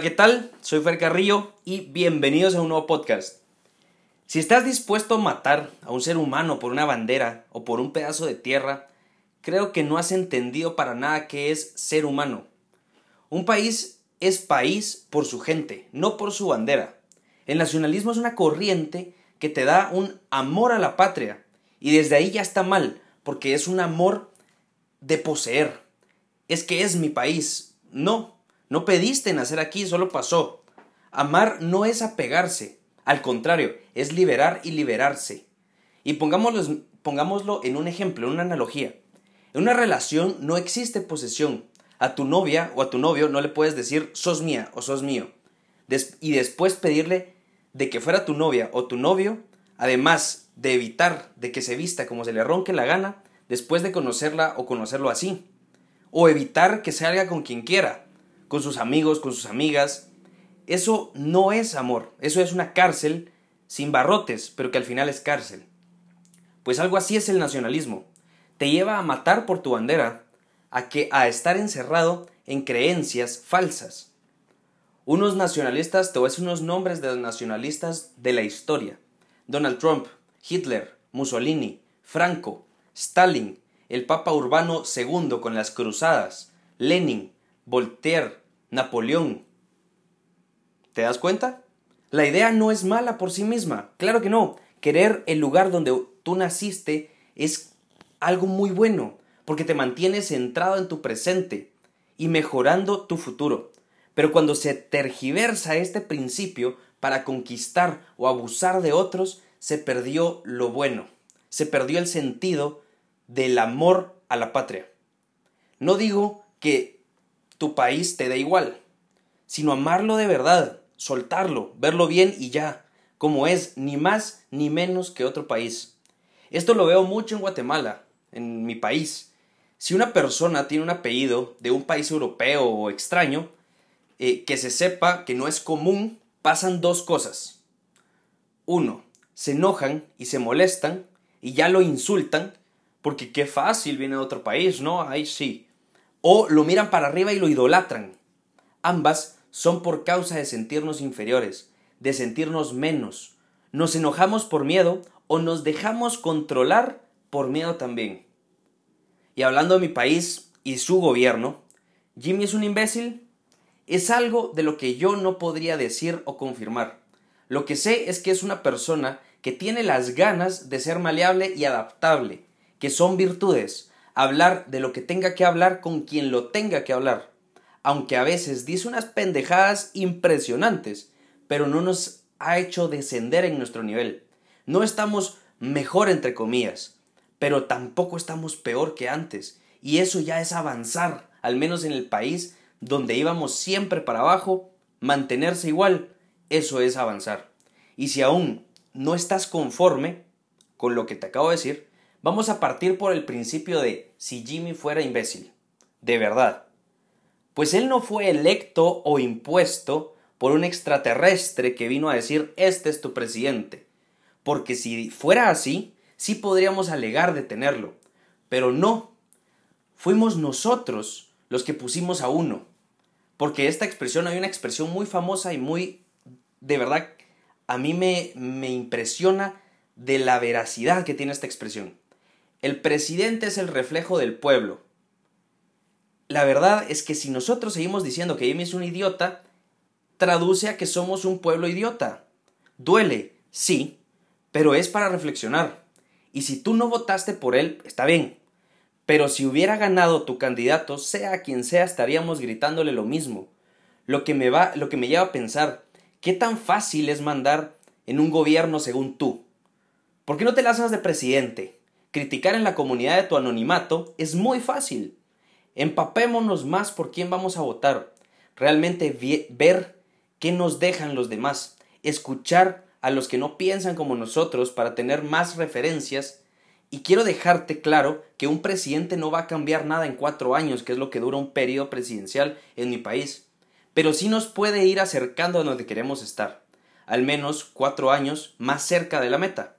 ¿qué tal? Soy Fer Carrillo y bienvenidos a un nuevo podcast. Si estás dispuesto a matar a un ser humano por una bandera o por un pedazo de tierra, creo que no has entendido para nada qué es ser humano. Un país es país por su gente, no por su bandera. El nacionalismo es una corriente que te da un amor a la patria y desde ahí ya está mal, porque es un amor de poseer. Es que es mi país. No, no pediste nacer aquí, solo pasó. Amar no es apegarse, al contrario, es liberar y liberarse. Y pongámoslo, pongámoslo en un ejemplo, en una analogía. En una relación no existe posesión. A tu novia o a tu novio no le puedes decir sos mía o sos mío. y después pedirle de que fuera tu novia o tu novio, además de evitar de que se vista como se le ronque la gana, después de conocerla o conocerlo así. O evitar que salga con quien quiera, con sus amigos, con sus amigas. Eso no es amor, eso es una cárcel sin barrotes, pero que al final es cárcel. Pues algo así es el nacionalismo. Te lleva a matar por tu bandera, a que a estar encerrado en creencias falsas. Unos nacionalistas, te voy a decir unos nombres de los nacionalistas de la historia. Donald Trump, Hitler, Mussolini, Franco, Stalin, el Papa Urbano II con las cruzadas, Lenin, Voltaire, Napoleón. ¿Te das cuenta? La idea no es mala por sí misma, claro que no. Querer el lugar donde tú naciste es algo muy bueno, porque te mantiene centrado en tu presente y mejorando tu futuro. Pero cuando se tergiversa este principio para conquistar o abusar de otros, se perdió lo bueno, se perdió el sentido del amor a la patria. No digo que tu país te da igual, sino amarlo de verdad, soltarlo, verlo bien y ya, como es, ni más ni menos que otro país. Esto lo veo mucho en Guatemala, en mi país. Si una persona tiene un apellido de un país europeo o extraño, eh, que se sepa que no es común, pasan dos cosas. Uno, se enojan y se molestan y ya lo insultan, porque qué fácil viene de otro país, ¿no? Ahí sí o lo miran para arriba y lo idolatran. Ambas son por causa de sentirnos inferiores, de sentirnos menos. Nos enojamos por miedo o nos dejamos controlar por miedo también. Y hablando de mi país y su gobierno, ¿Jimmy es un imbécil? Es algo de lo que yo no podría decir o confirmar. Lo que sé es que es una persona que tiene las ganas de ser maleable y adaptable, que son virtudes, hablar de lo que tenga que hablar con quien lo tenga que hablar, aunque a veces dice unas pendejadas impresionantes, pero no nos ha hecho descender en nuestro nivel. No estamos mejor entre comillas, pero tampoco estamos peor que antes, y eso ya es avanzar, al menos en el país donde íbamos siempre para abajo, mantenerse igual, eso es avanzar. Y si aún no estás conforme con lo que te acabo de decir, Vamos a partir por el principio de si Jimmy fuera imbécil. De verdad. Pues él no fue electo o impuesto por un extraterrestre que vino a decir este es tu presidente. Porque si fuera así, sí podríamos alegar de tenerlo. Pero no. Fuimos nosotros los que pusimos a uno. Porque esta expresión, hay una expresión muy famosa y muy, de verdad, a mí me, me impresiona de la veracidad que tiene esta expresión. El presidente es el reflejo del pueblo. La verdad es que si nosotros seguimos diciendo que Jimmy es un idiota, traduce a que somos un pueblo idiota. Duele, sí, pero es para reflexionar. Y si tú no votaste por él, está bien. Pero si hubiera ganado tu candidato, sea quien sea, estaríamos gritándole lo mismo. Lo que me va, lo que me lleva a pensar, ¿qué tan fácil es mandar en un gobierno según tú? ¿Por qué no te lanzas de presidente? Criticar en la comunidad de tu anonimato es muy fácil. Empapémonos más por quién vamos a votar. Realmente ver qué nos dejan los demás. Escuchar a los que no piensan como nosotros para tener más referencias. Y quiero dejarte claro que un presidente no va a cambiar nada en cuatro años, que es lo que dura un periodo presidencial en mi país. Pero sí nos puede ir acercando a donde queremos estar. Al menos cuatro años más cerca de la meta.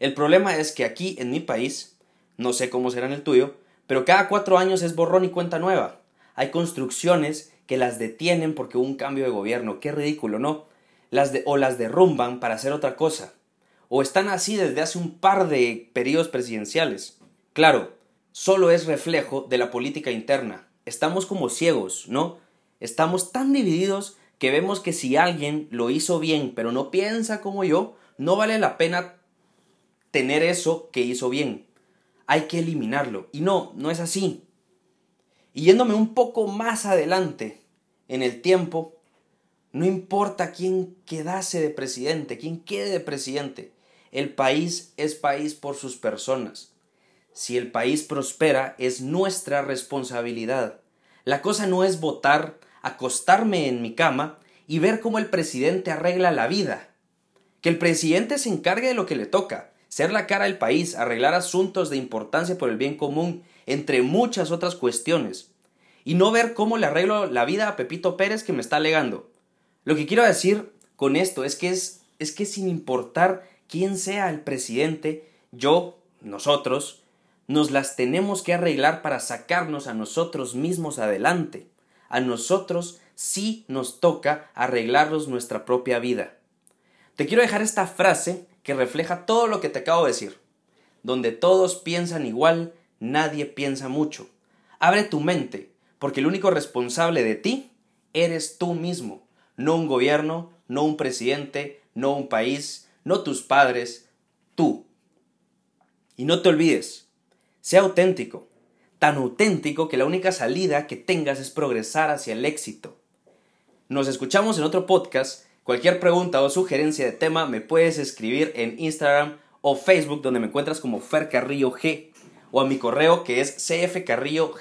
El problema es que aquí en mi país, no sé cómo será en el tuyo, pero cada cuatro años es borrón y cuenta nueva. Hay construcciones que las detienen porque hubo un cambio de gobierno. Qué ridículo, ¿no? Las de, o las derrumban para hacer otra cosa. O están así desde hace un par de periodos presidenciales. Claro, solo es reflejo de la política interna. Estamos como ciegos, ¿no? Estamos tan divididos que vemos que si alguien lo hizo bien pero no piensa como yo, no vale la pena tener eso que hizo bien. Hay que eliminarlo. Y no, no es así. Y yéndome un poco más adelante en el tiempo, no importa quién quedase de presidente, quién quede de presidente, el país es país por sus personas. Si el país prospera, es nuestra responsabilidad. La cosa no es votar, acostarme en mi cama y ver cómo el presidente arregla la vida. Que el presidente se encargue de lo que le toca, ser la cara del país, arreglar asuntos de importancia por el bien común, entre muchas otras cuestiones. Y no ver cómo le arreglo la vida a Pepito Pérez que me está alegando. Lo que quiero decir con esto es que es, es que sin importar quién sea el presidente, yo, nosotros, nos las tenemos que arreglar para sacarnos a nosotros mismos adelante. A nosotros sí nos toca arreglarnos nuestra propia vida. Te quiero dejar esta frase que refleja todo lo que te acabo de decir. Donde todos piensan igual, nadie piensa mucho. Abre tu mente, porque el único responsable de ti eres tú mismo, no un gobierno, no un presidente, no un país, no tus padres, tú. Y no te olvides, sea auténtico, tan auténtico que la única salida que tengas es progresar hacia el éxito. Nos escuchamos en otro podcast. Cualquier pregunta o sugerencia de tema me puedes escribir en Instagram o Facebook donde me encuentras como Fer Carrillo G o a mi correo que es cfcarrillog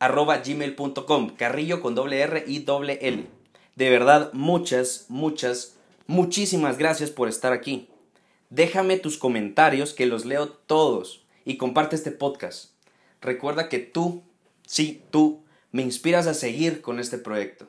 arroba gmail.com carrillo con doble R y doble L. De verdad, muchas, muchas, muchísimas gracias por estar aquí. Déjame tus comentarios que los leo todos y comparte este podcast. Recuerda que tú, sí, tú, me inspiras a seguir con este proyecto.